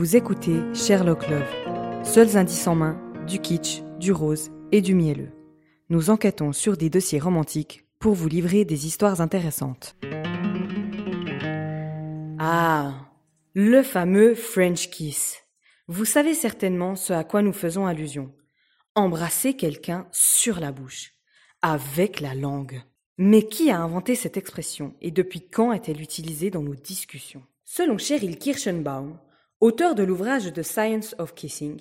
Vous écoutez Sherlock Love, seuls indices en main du kitsch, du rose et du mielleux. Nous enquêtons sur des dossiers romantiques pour vous livrer des histoires intéressantes. Ah, le fameux French kiss. Vous savez certainement ce à quoi nous faisons allusion. Embrasser quelqu'un sur la bouche, avec la langue. Mais qui a inventé cette expression et depuis quand est-elle utilisée dans nos discussions? Selon Cheryl Kirschenbaum, auteur de l'ouvrage The Science of Kissing,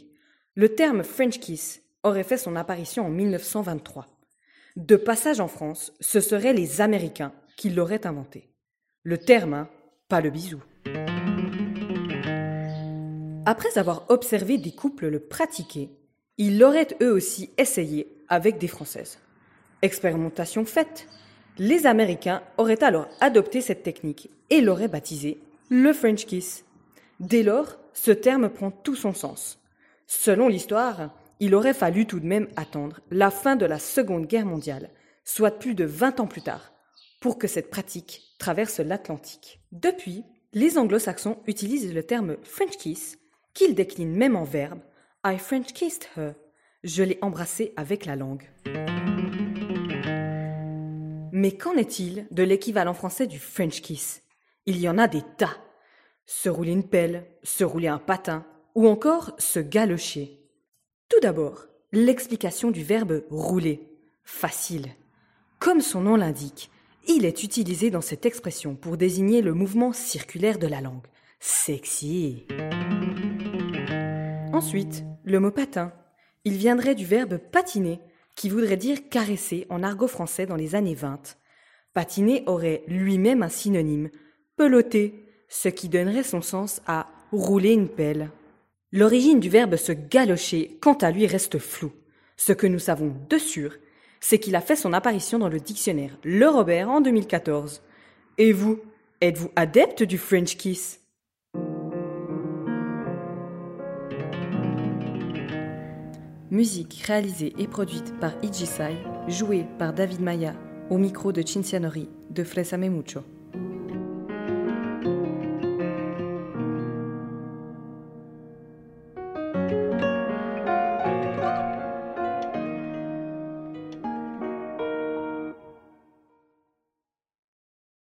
le terme French kiss aurait fait son apparition en 1923. De passage en France, ce seraient les Américains qui l'auraient inventé. Le terme, hein, pas le bisou. Après avoir observé des couples le pratiquer, ils l'auraient eux aussi essayé avec des Françaises. Expérimentation faite, les Américains auraient alors adopté cette technique et l'auraient baptisé le French kiss. Dès lors, ce terme prend tout son sens. Selon l'histoire, il aurait fallu tout de même attendre la fin de la Seconde Guerre mondiale, soit plus de 20 ans plus tard, pour que cette pratique traverse l'Atlantique. Depuis, les anglo-saxons utilisent le terme French kiss, qu'ils déclinent même en verbe I French kissed her. Je l'ai embrassée avec la langue. Mais qu'en est-il de l'équivalent français du French kiss? Il y en a des tas. Se rouler une pelle, se rouler un patin, ou encore se galocher. Tout d'abord, l'explication du verbe rouler. Facile. Comme son nom l'indique, il est utilisé dans cette expression pour désigner le mouvement circulaire de la langue. Sexy. Ensuite, le mot patin. Il viendrait du verbe patiner, qui voudrait dire caresser en argot français dans les années 20. Patiner aurait lui-même un synonyme, peloter, ce qui donnerait son sens à rouler une pelle. L'origine du verbe se galocher, quant à lui, reste floue. Ce que nous savons de sûr, c'est qu'il a fait son apparition dans le dictionnaire Le Robert en 2014. Et vous, êtes-vous adepte du French kiss? Musique réalisée et produite par Ijisai, jouée par David Maya, au micro de Cincianori de Flesame Mucho.